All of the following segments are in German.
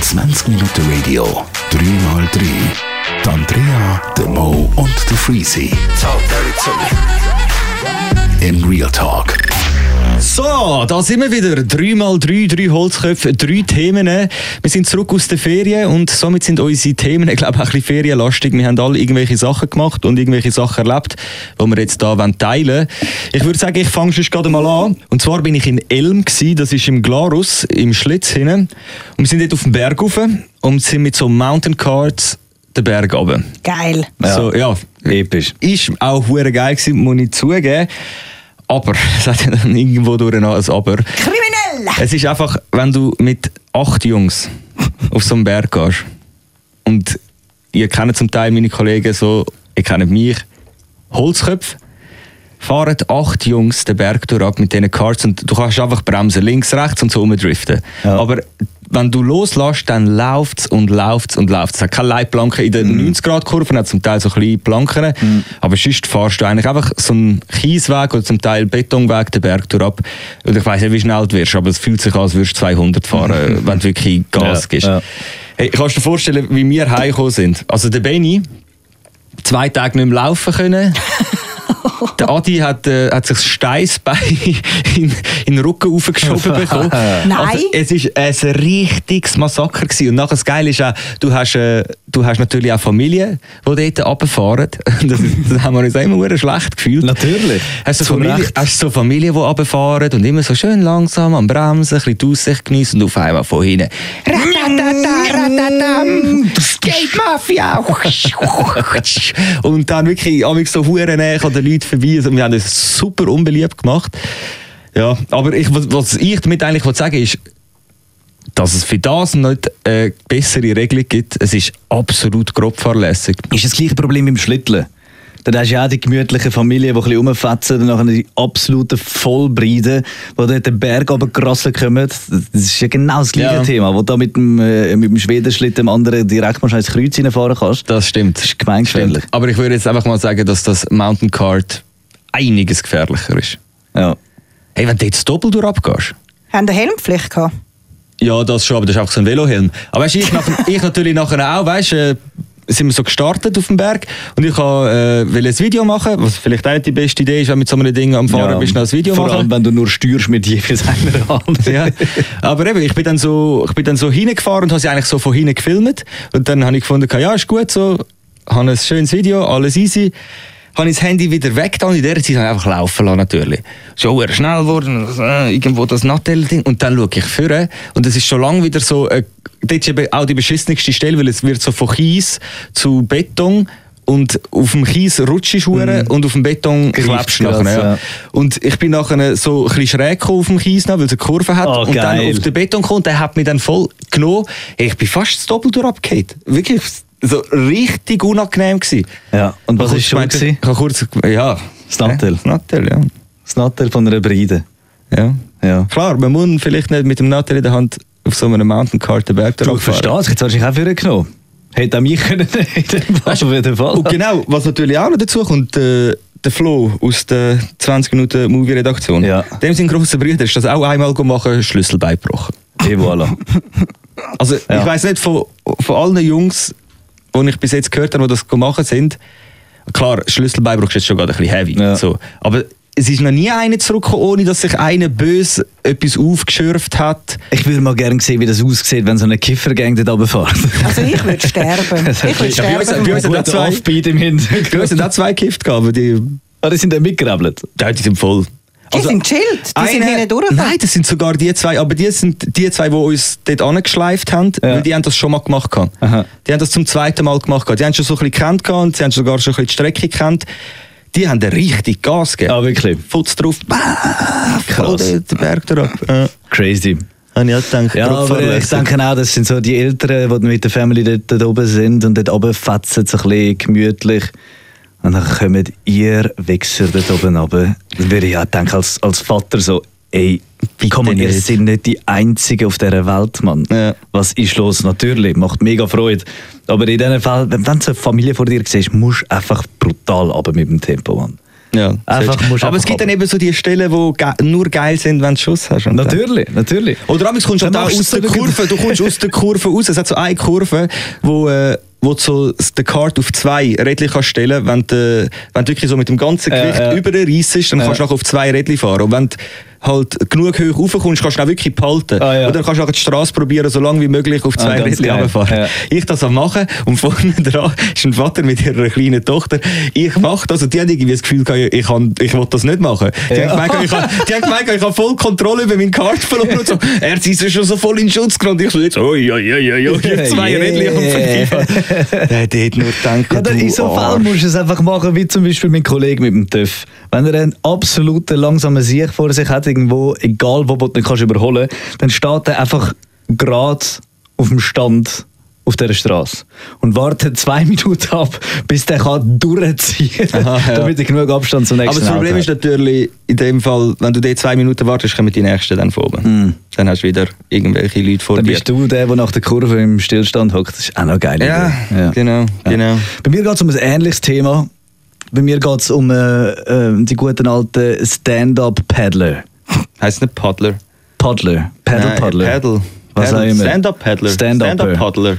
20 Minuten Radio, 3x3. Die Andrea, der Mo und der Freezy. In Real Talk. So, da sind wir wieder. 3x3, drei Holzköpfe, drei Themen. Wir sind zurück aus den Ferien und somit sind unsere Themen, ich glaube, auch ein bisschen ferienlastig. Wir haben alle irgendwelche Sachen gemacht und irgendwelche Sachen erlebt, die wir jetzt hier teilen wollen. Ich würde sagen, ich fange schon gerade mal an. Und zwar bin ich in Elm, gewesen, das ist im Glarus, im Schlitz hinten. Und wir sind dort auf dem Berg rauf und sind mit so Mountain Cards den Berg runter. Geil. Ja. So, ja. Episch. Ist auch hure geil gewesen, muss ich zugeben. Aber, es hat ja dann irgendwo durch noch ein Aber. Kriminell! Es ist einfach, wenn du mit acht Jungs auf so einen Berg gehst und ihr kennt zum Teil meine Kollegen so, ihr kennt mich, Holzköpfe, fahren acht Jungs den Berg durch ab mit diesen Karts und du kannst einfach bremsen, links, rechts und so rumdriften. Ja. Aber wenn du loslässt, dann läuft es und läuft es und läuft es. Hat keine Leitplanken in den 90-Grad-Kurven, hat zum Teil so kleine Planken. Aber sonst fahrst du eigentlich einfach so einen Kiesweg oder zum Teil Betonweg den Berg durch ab. Und ich weiss nicht, wie schnell du wirst, aber es fühlt sich an, als würdest du 200 fahren, wenn du wirklich Gas Ja, gibst. ja. Hey, kannst du dir vorstellen, wie wir heimgekommen sind? Also der Benny, zwei Tage nicht mehr laufen können. Der Adi hat, äh, hat sich das Steißbein in, in den Rücken aufgeschoben bekommen. Nein. Also, es war ein richtiges Massaker. Gewesen. Und nachher das Geile ist auch, du hast, äh, du hast natürlich auch Familie, die dort runterfahren. Das, das haben wir uns auch immer schlecht gefühlt. Natürlich. Hast du Zu Familie, hast so Familie, die runterfahren und immer so schön langsam am Bremsen, ein bisschen die Aussicht genießen und auf einmal von hinten. Skate Mafia! und dann wirklich so hure näher an den Leuten vorbei. Also, wir haben das super unbeliebt gemacht. Ja, aber ich, was, ich damit eigentlich sagen ist, dass es für das nicht eine bessere Regelung gibt. Es ist absolut grob fahrlässig. Ist das gleiche Problem im Schlitteln? Dann hast du ja auch die gemütliche Familie, die ein bisschen rumfetzen, dann nachher die absoluten Vollbreiden, die dort den Berg runtergerasselt kommen. Das ist ja genau das gleiche Ja. Thema, wo du da mit dem, äh, mit dem Schwedenschlitten dem anderen direkt mal ins Kreuz reinfahren kannst. Das stimmt. Das ist gemeingefährlich. Stimmt. Aber ich würde jetzt einfach mal sagen, dass das Mountain Kart einiges gefährlicher ist. Ja. Hey, wenn du jetzt doppelt durch abgehst. Haben eine Helmpflicht gehabt? Ja, das schon, aber das ist einfach so ein Velohelm. Aber weißt, du, ich, nach, ich natürlich nachher auch, weißt du, äh, sind wir so gestartet auf dem Berg und ich wollte äh, will ein Video machen, was vielleicht auch nicht die beste Idee ist, wenn du mit so einem Ding am Fahren Ja. bist, noch ein Video Vor machen. allem, wenn du nur steuerst mit jeweils einer Hand. ja. Aber eben, ich bin dann so, ich bin dann so hingefahren und habe sie eigentlich so von hinten gefilmt. Und dann habe ich gefunden, ja, ist gut so, habe ein schönes Video, alles easy. Habe ich das Handy wieder weg und in der Zeit habe ich einfach laufen lassen, natürlich. Schon schnell geworden, äh, irgendwo das Nattel-Ding. Und dann schaue ich vorne und es ist schon lange wieder so, äh, dort ist eben auch die beschissenste Stelle, weil es wird so von Kies zu Beton und auf dem Kies rutschst du mm. und auf dem Beton klebst du nachher. Ja. ja. Und ich bin nachher so ein bisschen schräg auf dem Kies, weil es eine Kurve hat. Oh, und dann geil. auf den Beton gekommen, der hat mich dann voll genommen. Ich bin fast das Doppel durchgefallen. Wirklich so richtig unangenehm gewesen. Ja. Und was ist schon gewesen? Ich habe kurz, ja. Das Nattel. Das Nattel, ja. Das Nattel von einer Breide. ja. Ja. Klar, man muss vielleicht nicht mit dem Nattel in der Hand auf so einem Mountain Cart den Berg Du durchfahren. verstehst, jetzt hast du dich auch für genommen. Hätte auch mich können dem Fall. Auf jeden Fall. Und genau, was natürlich auch noch dazu kommt, äh, der Flo aus der 20 Minuten Movie-Redaktion. Ja. Dem sein grosser Bruder ist das auch einmal machen, Schlüsselbein gebrochen. Et voilà. Also Ja. ich weiß nicht, von, von allen Jungs, die ich bis jetzt gehört habe, die das machen sind, klar, Schlüsselbeinbruch ist jetzt schon gerade ein bisschen heavy. Ja. So. Aber es ist noch nie einer zurückgekommen, ohne dass sich einer böse etwas aufgeschürft hat. Ich würde mal gerne sehen, wie das aussieht, wenn so eine Kiffergang dort runterfährt. Also ich würde sterben. Ich würde Ja, bei uns- sterben. bei uns- zwei- hast Hintergrund. auch zwei gekifft, gehabt, aber die, Ah, die sind dann mitgerebelt. ja, die sind voll. Die sind chillt. Die sind eine- hinten durch. Nein, das sind sogar die zwei, aber die sind die zwei, die uns dort angeschleift haben, Ja. weil die haben das schon mal gemacht. gehabt. Aha. Die haben das zum zweiten Mal gemacht. gehabt. Die haben schon so ein bisschen gekannt gehabt und sie haben sogar schon ein bisschen die Strecke gekannt. Die haben richtig Gas gegeben. Ah, wirklich? Futz drauf, bah, voll den, Berg drauf. Ja. Crazy. Habe ich auch gedacht. Ja, aber ich denke auch, das sind so die Eltern, die mit der Family dort, dort oben sind und dort oben fetzen so ein bisschen gemütlich. Und dann kommt ihr Wichser dort oben runter. Dann würde ich auch denken, als, als Vater so, ey, wie Bitte ihr nicht. sind nicht die Einzigen auf dieser Welt, Mann. Ja. Was ist los? Natürlich, macht mega Freude. Aber in diesem Fall, wenn du eine Familie vor dir siehst, musst du einfach brutal runter mit dem Tempo, Mann. Ja, Einfach aber es einfach gibt dann eben so die Stellen, die nur geil sind, wenn du Schuss hast. Und dann- Natürlich, natürlich. Oder abends kommst du Dann halt aus der Kurve, du kommst aus der Kurve raus. Es hat so eine Kurve, wo, äh, wo du so den Kart auf zwei Rädchen kannst stellen kannst. Wenn du, wenn du wirklich so mit dem ganzen Gewicht ja. über den reissest, dann kannst du auch auf zwei Rädchen fahren. Und wenn du halt genug hoch raufkommst, kannst du auch wirklich behalten. Ah, ja. Oder kannst du auch die Straße probieren, so lange wie möglich auf zwei Ah, Rädchen runterfahren. Ja. Ich das am machen und vorne dran ist ein Vater mit ihrer kleinen Tochter. Ich mache das und die haben irgendwie das Gefühl, gehabt, ich, kann, ich will das nicht machen. Die Ja. haben gemeint, ich habe die haben gemeint, ich habe voll Kontrolle über meinen Kart verloren und so. Er sich schon so voll in Schutz genommen. Ich so jetzt, oi, oi, oi, oi, oi, ich hab zwei Yeah. Rädchen Vorbeifahren. Der hat dort nur gedacht, Ja, dann in so Fall Arsch. musst du es einfach machen, wie zum Beispiel mein Kollege mit dem TÜV. Wenn er einen absoluten langsamen Sieg vor sich hat, irgendwo, egal wo du kannst überholen dann steht er einfach gerade auf dem Stand auf dieser Straße und wartet zwei Minuten ab, bis der kann durchziehen kann, ja. damit er genug Abstand zum Aber nächsten das Problem Auto ist hat. natürlich, in dem Fall, wenn du dort zwei Minuten wartest, kommen die Nächsten dann von oben. Dann hast du wieder irgendwelche Leute vor Dann dir. bist du der, der nach der Kurve im Stillstand hockt. Das ist auch noch geil. Ja, genau, genau. Bei mir geht es um ein ähnliches Thema. Bei mir geht es um äh, äh, die guten alten Stand-Up-Paddler. Heißt nicht Paddler. Paddler. Paddle-Paddler. Paddle. Was Paddle. auch immer. Stand-up-Paddler. Stand-Upper. Stand-up-Paddler.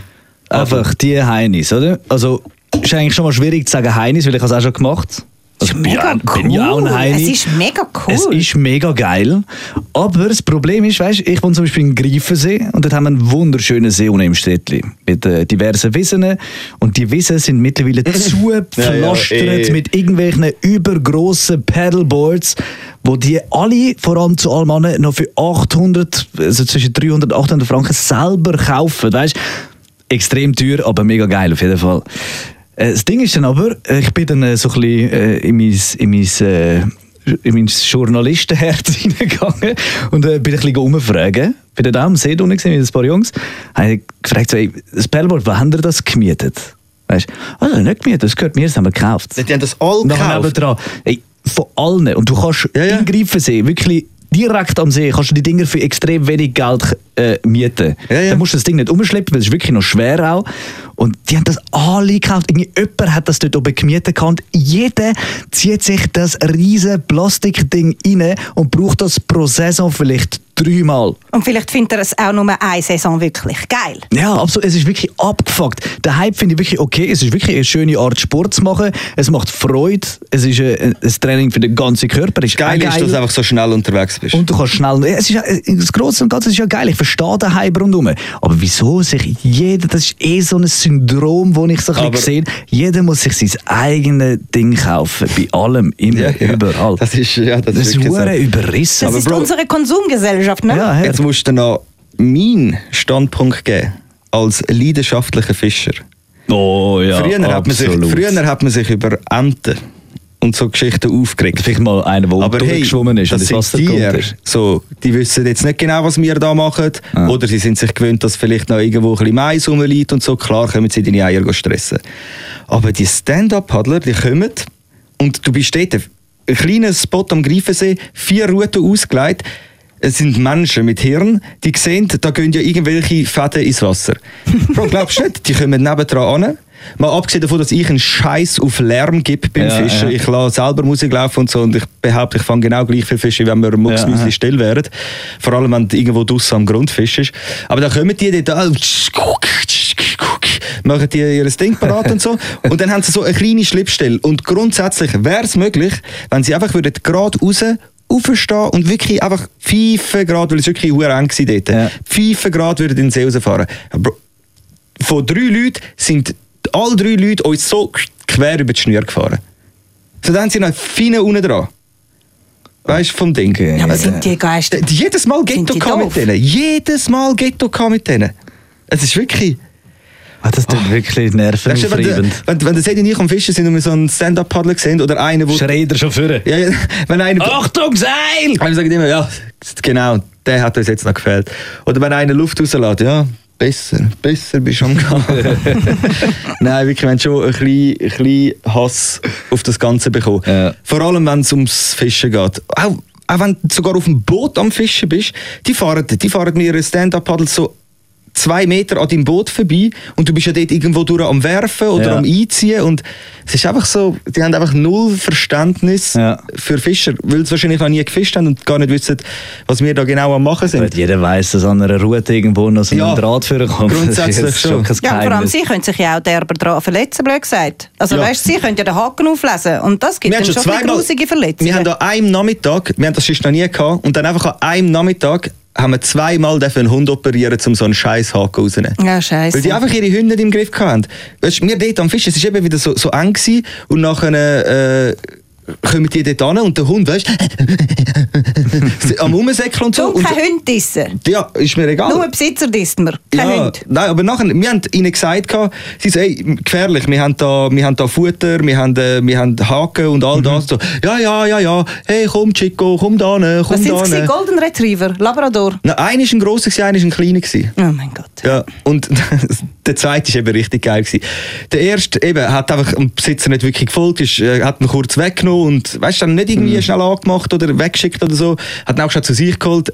Einfach die Heinis, oder? Also, ist eigentlich schon mal schwierig zu sagen Heinis, weil ich es auch schon gemacht also, ist mega cool. bin ja auch ein Heini. Es ist mega cool. Es ist mega geil. Aber das Problem ist, weißt, ich wohne zum Beispiel in Greifensee und dort haben wir einen wunderschönen See unten im Städtli mit äh, diversen Wiesen. Und die Wiesen sind mittlerweile zugepflastert Ja, ja, eh. mit irgendwelchen übergrossen Paddleboards, wo die alle, vor allem zu allem anderen, noch für 800, also zwischen 300 und 800 Franken selber kaufen. Weißt? Extrem teuer, aber mega geil auf jeden Fall. Äh, Das Ding ist dann aber, äh, ich bin dann äh, so ein bisschen in mein, in mein, in mein Journalistenherz hineingegangen und äh, bin ein bisschen umfragen. Bin dann auch am See unten mit ein paar Jungs. Habe gefragt, so, ey, das Paddleboard, wo haben ihr das gemietet? Weißt du, also nicht gemietet, das gehört mir, das haben wir gekauft. Die haben das all gekauft. ey, von allen. Und du kannst Ja, ja. in Greifensee wirklich direkt am See kannst du die Dinger für extrem wenig Geld äh, mieten. Ja, ja. Dann musst du das Ding nicht umschleppen, weil es ist wirklich noch schwer auch. Und die haben das alle gekauft. Irgendwie jemand hat das dort oben gemietet gehabt. Jeder zieht sich das riesen Plastikding rein und braucht das pro Saison vielleicht dreimal. Und vielleicht findet er es auch nur eine Saison wirklich geil. Ja, absolut. Es ist wirklich abgefuckt. Der Hype finde ich wirklich okay. Es ist wirklich eine schöne Art, Sport zu machen. Es macht Freude. Es ist ein, ein Training für den ganzen Körper. Es Ist Geil auch ist, dass du einfach so schnell unterwegs bist. und du kannst schnell. Es ist ja, das Große und Ganze ist ja geil. Ich verstehe den Hype rundherum. Aber wieso sich jeder, das ist eh so ein Syndrom, das ich so ein bisschen sehe. Jeder muss sich sein eigenes Ding kaufen. Bei allem, immer, Ja, ja. überall. Das ist, ja, das das ist ist wirklich überrissen. Das Aber ist Bro- unsere Konsumgesellschaft, ne? ja, Jetzt musst du noch meinen Standpunkt geben, als leidenschaftlicher Fischer. oh ja, früher, hat man sich, absolut. früher hat man sich über Enten und so Geschichten aufgeregt. Vielleicht mal einer, der Aber hey, durchgeschwommen ist und das sind die, ist. so, die wissen jetzt nicht genau, was wir da machen. Ah. Oder sie sind sich gewöhnt, dass vielleicht noch irgendwo ein bisschen Mais rumliegt und so. Klar können sie deine Eier stressen. Aber die Stand-Up-Paddler, die kommen und du bist dort, ein kleiner Spot am Greifensee, vier Routen ausgelegt. Es sind Menschen mit Hirn, die sehen, da gehen ja irgendwelche Fäden ins Wasser. Bro, glaubst du nicht? Die kommen nebendran an. Mal abgesehen davon, dass ich einen Scheiß auf Lärm gebe beim Ja, Fischen. ja. Ich lasse selber Musik laufen und so und ich behaupte, ich fange genau gleich viel Fische, wie wenn wir mucksmäusli Ja. still wären. Vor allem, wenn du irgendwo draussen am Grund fischst. Aber dann kommen die dort an, machen die ihr Ding parat und so. Und dann haben sie so eine kleine Schlippstelle. Und grundsätzlich wäre es möglich, wenn sie einfach würden gerade raus aufstehen und wirklich einfach pfeifen Grad, weil es wirklich hure eng war dort. Ja. Pfeifen Grad würden in den See rausfahren. Von drei Leuten sind alle drei Leute uns so quer über die Schnür gefahren. So dann sie noch feine unten dran. Weißt du, vom Ding. Okay. Ja, aber sind die Geister... D- Jedes Mal Sind Ghetto kam mit denen. Jedes Mal Ghetto kam mit denen. Es ist wirklich. Ah, das tut wirklich Weißt du, wenn, du- nervenaufreibend. wenn, wenn der ich am Fischen sind und wir so einen Stand-Up-Paddler gesehen oder einen, wo. Schreit er schon vorne. Ja, ja, wenn einer. Achtung, Seil! Wir sagen immer, ja, genau, der hat uns jetzt noch gefällt. Oder wenn einer Luft rauslässt, ja, besser, besser bist du am Gang. Nein, wirklich, wir haben schon ein bisschen, ein bisschen Hass auf das Ganze bekommen. Ja. Vor allem, wenn es ums Fischen geht. Auch, auch wenn du sogar auf dem Boot am Fischen bist, die fahren, die fahren mit ihren Stand-Up-Paddles so zwei Meter an deinem Boot vorbei und du bist ja dort irgendwo durch am Werfen oder Ja. am Einziehen und es ist einfach so, die haben einfach null Verständnis Ja. für Fischer, weil sie wahrscheinlich noch nie gefischt haben und gar nicht wissen, was wir da genau am machen sind. Jeder weiß, dass an einer Route irgendwo noch so ein Ja, Draht vorkommt. grundsätzlich das ist schon. Ja, vor allem sie können sich ja auch derber dran verletzen, blöd gesagt. Also Ja. weißt, sie können ja den Haken auflesen und das gibt Wir dann schon, schon zweimal, grusige Verletzungen. wir haben an einem Nachmittag, wir haben das sonst noch nie gehabt, und dann einfach an einem Nachmittag haben wir zweimal einen Hund operieren, um so einen scheiß Haken rauszunehmen. ja, scheiße. Weil die einfach ihre Hunde nicht im Griff hatten. Weißt, wir dort am Fischen, es war eben wieder so, so eng gewesen, und nachher äh, kommen die dort an und der Hund, weißt du, am Rumsäckeln und so. Du, kein Hund dissen. ja, ist mir egal. Nur Besitzer disst man, kein ja, Hund. Nein, aber nachher, wir haben ihnen gesagt, sie so, ey, gefährlich, wir haben da, wir haben da Futter, wir haben, äh, wir haben Haken und Mhm. all das. So, ja, ja, ja, ja, hey, komm Chico, komm da hin, komm Was sind da sie? hin. Golden Retriever, Labrador. Na, einer war ein grosser, einer war ein kleiner. Oh mein Gott. Ja, und der zweite war eben richtig geil. Gewesen. Der erste eben, hat einfach dem Besitzer nicht wirklich gefolgt, ist, äh, hat ihn kurz weggenommen und weißt, dann nicht irgendwie schnell angemacht oder weggeschickt oder so, hat ihn auch schon zu sich geholt.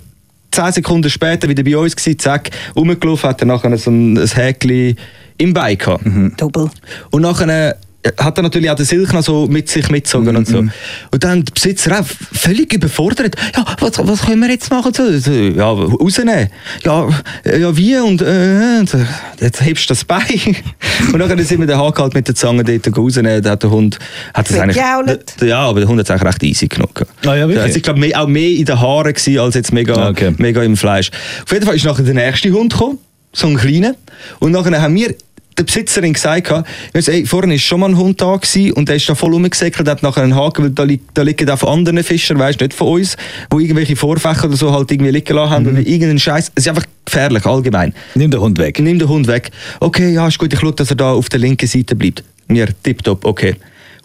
Zehn Sekunden später wieder bei uns gewesen, zack, rumgelaufen, hat er nachher so ein, ein Häkchen im Bein gehabt. Doppel. Und nachher hat er natürlich auch den Silk noch so mit sich mitgezogen und so. Und dann der Besitzer auch völlig überfordert. Ja, was, was können wir jetzt machen? So, so, ja, rausnehmen. Ja, äh, ja, wie? Und äh, und, jetzt hebst du das Bein. und nachher sind wir den Haken halt mit der Zange dort rausnehmen. Da hat der Hund hat das eigentlich, ja, aber der Hund hat es eigentlich recht easy genommen. Ah, ja, wirklich? Also ich glaube, auch mehr in den Haaren gewesen, als jetzt mega, Okay. mega im Fleisch. Auf jeden Fall ist nachher der nächste Hund gekommen, so ein kleiner. Und nachher haben wir der Besitzerin gesagt, sagen, ey, vorhin ist schon mal ein Hund da gewesen und der ist da voll rumgesäckelt, hat nachher einen Haken, weil da, li da liegen auch von anderen Fischern, weißt nicht von uns, wo irgendwelche Vorfächer oder so halt irgendwie liegen lassen haben oder irgendeinen Scheiß. Es ist einfach gefährlich, allgemein. Nimm den Hund weg. Nimm den Hund weg. Okay, ja, ist gut, ich schaue, dass er da auf der linken Seite bleibt. Mir, tipptopp, okay.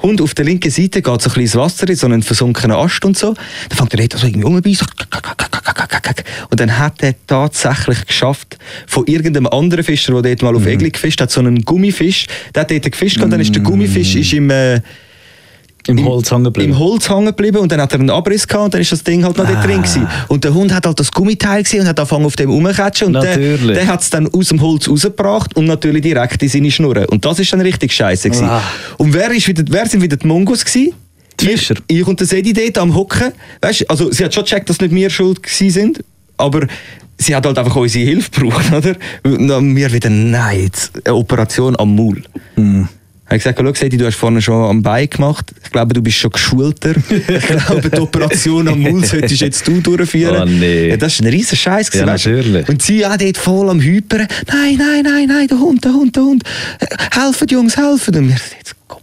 Hund auf der linken Seite geht so ein bisschen ins Wasser in so einen versunkenen Ast und so. Dann fängt er dort so irgendwie rumbeißen. Und dann hat er tatsächlich geschafft, von irgendeinem anderen Fischer, der dort mal auf Egli gefischt hat, so einen Gummifisch, der hat dort gefischt und dann ist der Gummifisch ist im, äh, Im Holz hängen geblieben. im Holz hängen geblieben und dann hat er einen Abriss gehabt und dann ist das Ding halt noch dort drin gewesen. Und der Hund hat halt das Gummiteil gesehen und hat angefangen auf dem rumzukatschen und der, Natürlich. der hat es dann aus dem Holz rausgebracht und natürlich direkt in seine Schnurren. Und das ist dann richtig scheiße gewesen. Ah. Und wer, ist wieder, wer sind wieder die Mongos gewesen? Die Fischer. Ich, ich und der Sedi dort am Hocken. Weißt, also sie hat schon gecheckt, dass nicht wir schuld gewesen sind, aber sie hat halt einfach unsere Hilfe gebraucht, oder? Und dann wir wieder, nein, jetzt eine Operation am Maul. Hm. Er hat gesagt, schau, Sedi, du hast vorne schon am Bein gemacht. Ich glaube, du bist schon geschulter. ich glaube, die Operation am Maul solltest jetzt du durchführen. Oh, nee. ja, das war ein riesen Scheiß. Ja, natürlich. Und sie auch dort voll am Hypern. Nein, nein, nein, nein, der Hund, der Hund, der Hund. Äh, Helfen, Jungs, helfen. Und wir sind jetzt Kopf.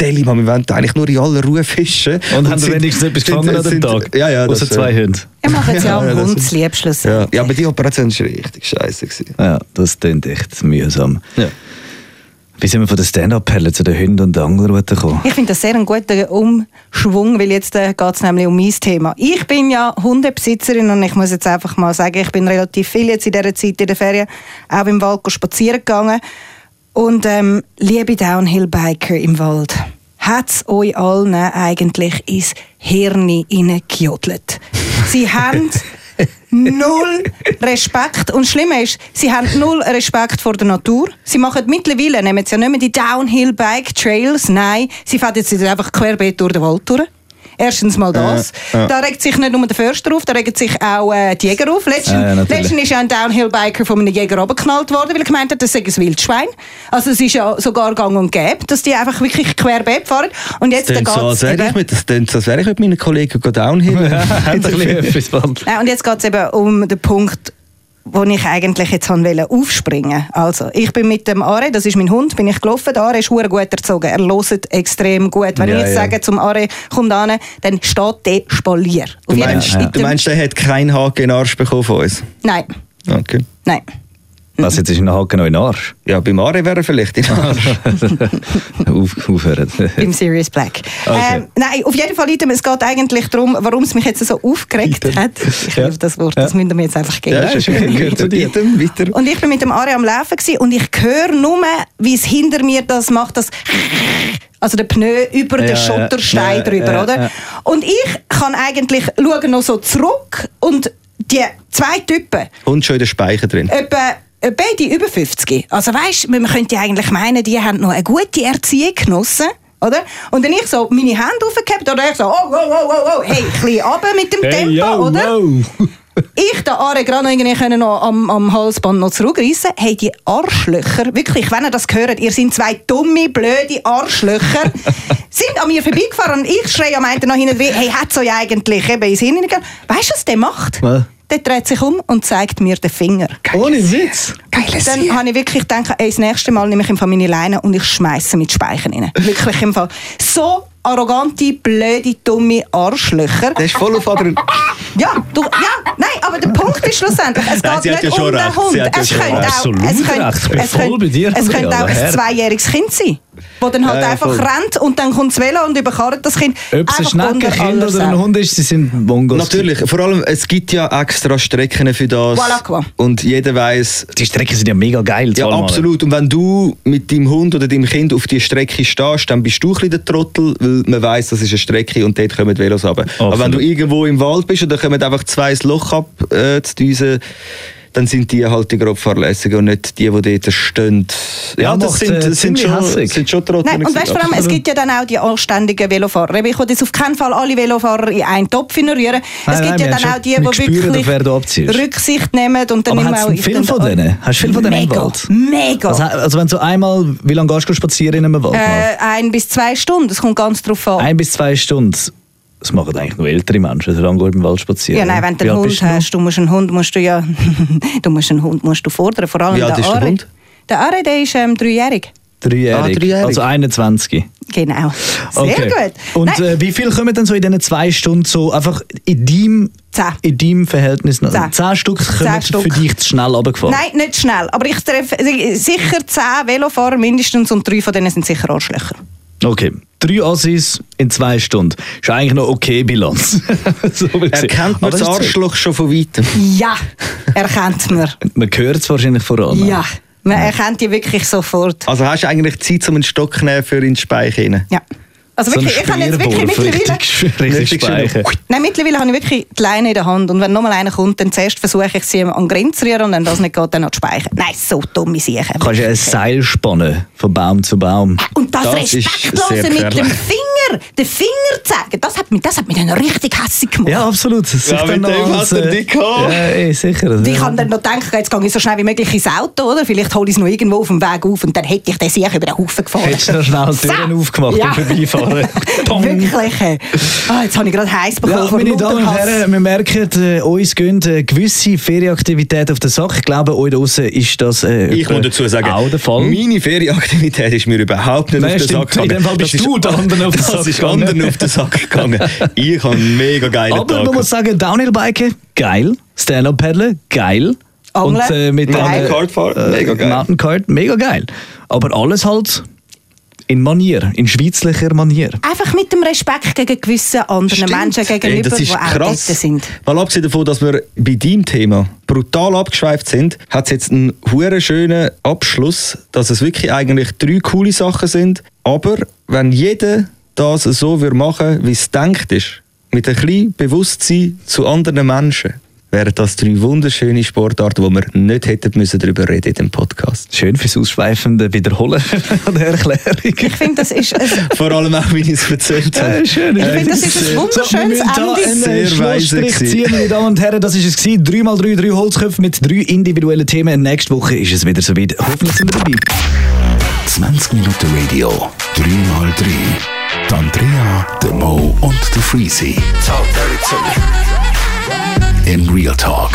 Deli, Mann, wir wollen eigentlich nur in aller Ruhe fischen. Und haben sind- wenigstens etwas sind- gefangen an dem sind- Tag? Ja, ja. Außer das, zwei äh, Hunde. Er macht jetzt ja am Hund das lieb schlussendlich. Ja, aber die Operation war richtig scheiße. Ja, das klingt echt mühsam. Ja. Wie sind wir von den Stand-Up-Perlen zu den Hunden und der Angelrute gekommen? Ich finde das sehr einen guten Umschwung, weil jetzt äh, geht es nämlich um mein Thema. Ich bin ja Hundebesitzerin und ich muss jetzt einfach mal sagen, ich bin relativ viel jetzt in dieser Zeit in der Ferien auch im Wald spazieren gegangen. Und ähm, liebe Downhill-Biker im Wald, hat es euch allen eigentlich ins Hirn hineingejodelt? Sie haben null Respekt. Und das Schlimme ist, sie haben null Respekt vor der Natur. Sie machen mittlerweile, nehmen sie ja nicht mehr die Downhill-Bike-Trails, nein, sie fahren jetzt einfach querbeet durch den Wald durch. Erstens mal das. ja. Da regt sich nicht nur der Förster auf, da regen sich auch äh, die Jäger auf. Letztens, Ja, ja, natürlich. letztens ist ja ein Downhill-Biker von einem Jäger runtergeknallt worden, weil er gemeint hat, das sei ein Wildschwein. Also es ist ja sogar gang und gäbe, dass die einfach wirklich querbeet fahren. Und jetzt Das geht's klingt so, als wäre ich eben- mit, das klingt so, als wäre ich mit meinen Kollegen downhill. Nein, und jetzt geht es eben um den Punkt, wo ich eigentlich jetzt wollte aufspringen. Also, ich bin mit dem Are, das ist mein Hund, bin ich gelaufen. Der Are ist hure gut erzogen. Er hört extrem gut. Wenn Ja, ich jetzt ja. sage zum Are, komm da hin, dann steht der Spalier. Du meinst, mit du meinst, der hat keinen Haken in den Arsch bekommen von uns? Nein, Okay. nein. Was, jetzt ist ein Haken noch in Arsch? Ja, beim Are wäre er vielleicht in Arsch. Auf, aufhören. Im Serious Black. Okay. Ähm, nein, auf jeden Fall, Item, es geht eigentlich darum, warum es mich jetzt so aufgeregt Item. hat. Ich Ja. liebe das Wort, Ja. das müssen wir jetzt einfach geben. Ja, ist okay. Gehört zu dir. Item, weiter. Und ich bin mit dem Ari am Laufen gewesen und ich höre nur, wie es hinter mir das macht, das also der Pneu über Ja, den ja. Schotterstein Ja, drüber, ja, oder? ja. Und ich kann eigentlich schauen noch so zurück und die zwei Typen, Und schon in den Speicher drin. etwa beide über 50. Also weißt, man könnte ja eigentlich meinen, die haben noch eine gute Erziehung genossen. Oder? Und dann ich so meine Hände aufgehabt oder ich so, oh, oh, oh, oh, oh, hey, ein bisschen runter mit dem Tempo, oder? Ich, der Are, gerade noch irgendwie können noch am, am Halsband noch zurückreissen. Hey, die Arschlöcher, wirklich, wenn ihr das hört, ihr seid zwei dumme, blöde Arschlöcher, sind an mir vorbeigefahren und ich schreie am einen noch hinten drin, hey, hat's euch eigentlich eben ins Hirn? Weißt du, was der macht? Was? Der dreht sich um und zeigt mir den Finger. Ohne Witz. Dann habe ich wirklich gedacht, ey, das nächste Mal nehme ich ihm von meine Leine und ich schmeiße mit Speichen rein. Wirklich im Fall. So arrogante, blöde, dumme Arschlöcher. Der ist voll auf Adrenalin. Ja, du, ja, nein, aber der Punkt ist schlussendlich, es Nein, geht nicht ja um schon den recht, Hund. Es könnte auch, es könnte, es könnte, es könnte ein zweijähriges Kind sein, das dann halt Ja, ja, einfach voll. rennt und dann kommt das Velo und überkarrt das Kind. Ob es ein Schneckenkind oder ein. Hund ist, sie sind Mongos. Natürlich, vor allem, es gibt ja extra Strecken für das. Voilà. Und jeder weiß. Die Strecken sind ja mega geil. Ja, absolut. Und wenn du mit deinem Hund oder deinem Kind auf die Strecke stehst, dann bist du ein bisschen der Trottel, weil man weiß, das ist eine Strecke und dort kommen die Velos runter. Aber wenn du irgendwo im Wald bist und da kommen einfach zwei Loch ab, äh, zu Düsen, dann sind die halt die grob fahrlässigen und nicht die, die dort stehen. Ja, Ja, das macht, sind, das sind, schon, hässig. sind schon Trottel. Nein, und weißt du, vor allem, es gibt ja dann auch die anständigen Velofahrer. Ich will jetzt auf keinen Fall alle Velofahrer in einen Topf rühren. Es gibt nein, ja dann auch die, die wirklich abziehst. Rücksicht nehmen und dann Aber auch... Film von denen? Hast du viel von denen im mega, Wald? Mega. Also, also wenn du einmal, wie lange gehst du spazieren in einem Wald? äh, ein bis zwei Stunden, das kommt ganz drauf an. Ein bis zwei Stunden. Das machen eigentlich nur ältere Menschen, so lange gut im Wald spazieren. Ja, nein, wenn du einen Hund du hast, du musst einen Hund, musst du ja, du musst einen Hund musst du fordern, vor allem Wie alt der ist der. Hund? Der Are, der ist ähm, dreijährig. Dreijährig. Ah, dreijährig. Also 21. Genau. Sehr Okay. gut. Und äh, wie viel kommen denn so in diesen zwei Stunden so einfach in deinem, Zehn. in deinem Verhältnis? noch? Zehn. Zehn Stück kommen Zehn Stück. für dich zu schnell runtergefahren? nein, nicht schnell. Aber ich treffe sicher zehn Velofahrer mindestens und drei von denen sind sicher Arschlöcher. Okay. Drei Assis in zwei Stunden. Ist eigentlich noch okay Bilanz. so sagen. Erkennt man das Arschloch schon von weitem? Ja, erkennt man. Man hört es wahrscheinlich voran. Ja, man erkennt die wirklich sofort. Also hast du eigentlich Zeit, um einen Stock zu nehmen für in den Speich? Ja. Also So wirklich, ich habe jetzt wirklich mittlerweile... richtig, speichern. Nein, mittlerweile habe ich wirklich die Leine in der Hand und wenn nochmal einer kommt, dann zuerst versuche ich sie an den Grenz zu rühren und wenn das nicht geht, dann noch zu speichern. Nein, so dumme Sachen. Du kannst ja ein Seil spannen, von Baum zu Baum. Und das, Das ist Respektlose sehr mit dem. Finger, den Finger zeigen, das hat mich, das hat mich dann richtig hässlich gemacht. Ja, absolut. Das Ja, ist mit dem noch hat er als, äh, dich gehabt. Ja, sicher. Und ich habe dann noch gedacht, jetzt gehe ich so schnell wie möglich ins Auto, oder? Vielleicht hole ich es noch irgendwo auf dem Weg auf und dann hätte ich den sicher über den Haufen gefahren. Hättest du noch schnell die Türen So. aufgemacht Ja. beim Vorbeifahren. Wirklich. Ah, jetzt habe ich gerade heiß bekommen Ja, meine Damen und. Herren, wir merken, äh, uns gehen äh, gewisse Ferienaktivität auf den Sack. Ich glaube, euch da draussen ist das äh, Ich muss dazu sagen, auch der Fall. meine Ferienaktivität ist mir überhaupt nicht Nein, auf den stimmt. Sack gegangen. In dem Fall bist Das du der anderen auf den Sack Das ist gegangen. anderen auf den Sack gegangen. Ich habe einen mega geilen Aber Tag. man muss sagen, Downhill-Biken, geil. Stand-Up-Paddeln, geil. Angeln, Und äh, mit geil. einer- Mountain Kart, mega geil. Mountain Kart, mega geil. Aber alles halt in Manier, in schweizlicher Manier. Einfach mit dem Respekt gegen gewisse andere Stimmt. Menschen gegenüber, Ey, die auch krass. dort sind. Weil abgesehen davon, dass wir bei deinem Thema brutal abgeschweift sind, hat es jetzt einen hure schönen Abschluss, dass es wirklich eigentlich drei coole Sachen sind. Aber wenn jeder das so würde machen, wie es denkt ist, mit ein bisschen Bewusstsein zu anderen Menschen, wären das drei wunderschöne Sportarten, wo wir nicht hätten müssen darüber reden in dem Podcast. Schön fürs ausschweifende Wiederholen der Erklärung. Ich finde, das ist Vor allem auch, wie ich es erzählt Ja, habe. schön. Ich finde, das ist ein wunderschönes so, wir Ende. einen Sehr Schlussstrich weise ziehen, meine Damen und Herren. Das war es. gewesen. 3x3, 3 Holzköpfe mit drei individuellen Themen. Nächste Woche ist es wieder soweit. Hoffentlich sind wir dabei. 20 Minuten Radio, 3x3. Die Andrea, der Mo und der Freezy. In Real Talk.